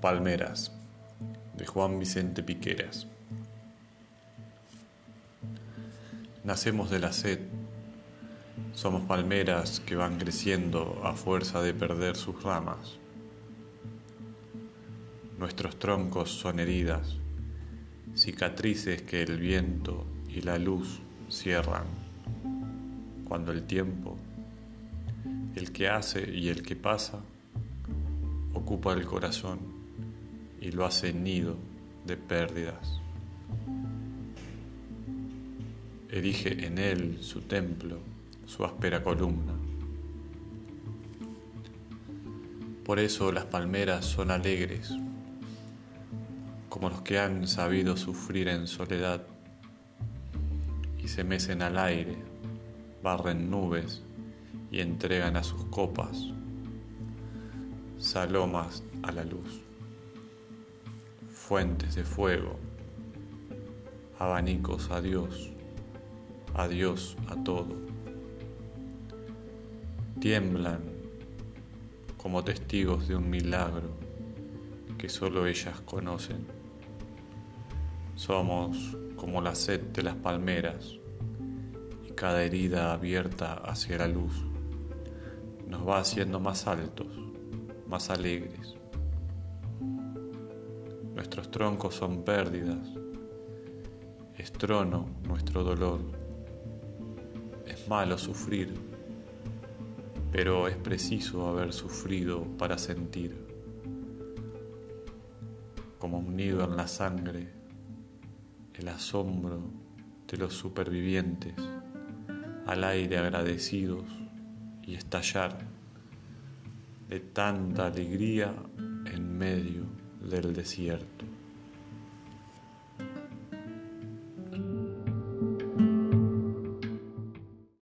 Palmeras, de Juan Vicente Piqueras. Nacemos de la sed, somos palmeras que van creciendo a fuerza de perder sus ramas. Nuestros troncos son heridas, cicatrices que el viento y la luz cierran, cuando el tiempo, el que hace y el que pasa, ocupa el corazón y lo hace nido de pérdidas. Erige en él su templo, su áspera columna. Por eso las palmeras son alegres, como los que han sabido sufrir en soledad y se mecen al aire, barren nubes y entregan a sus copas salomas a la luz fuentes de fuego, abanicos a Dios, a Dios a todo. Tiemblan como testigos de un milagro que solo ellas conocen. Somos como la sed de las palmeras y cada herida abierta hacia la luz nos va haciendo más altos, más alegres Nuestros troncos son pérdidas, es trono nuestro dolor. Es malo sufrir, pero es preciso haber sufrido para sentir. Como un nido en la sangre, el asombro de los supervivientes, al aire agradecidos y estallar de tanta alegría en medio del desierto.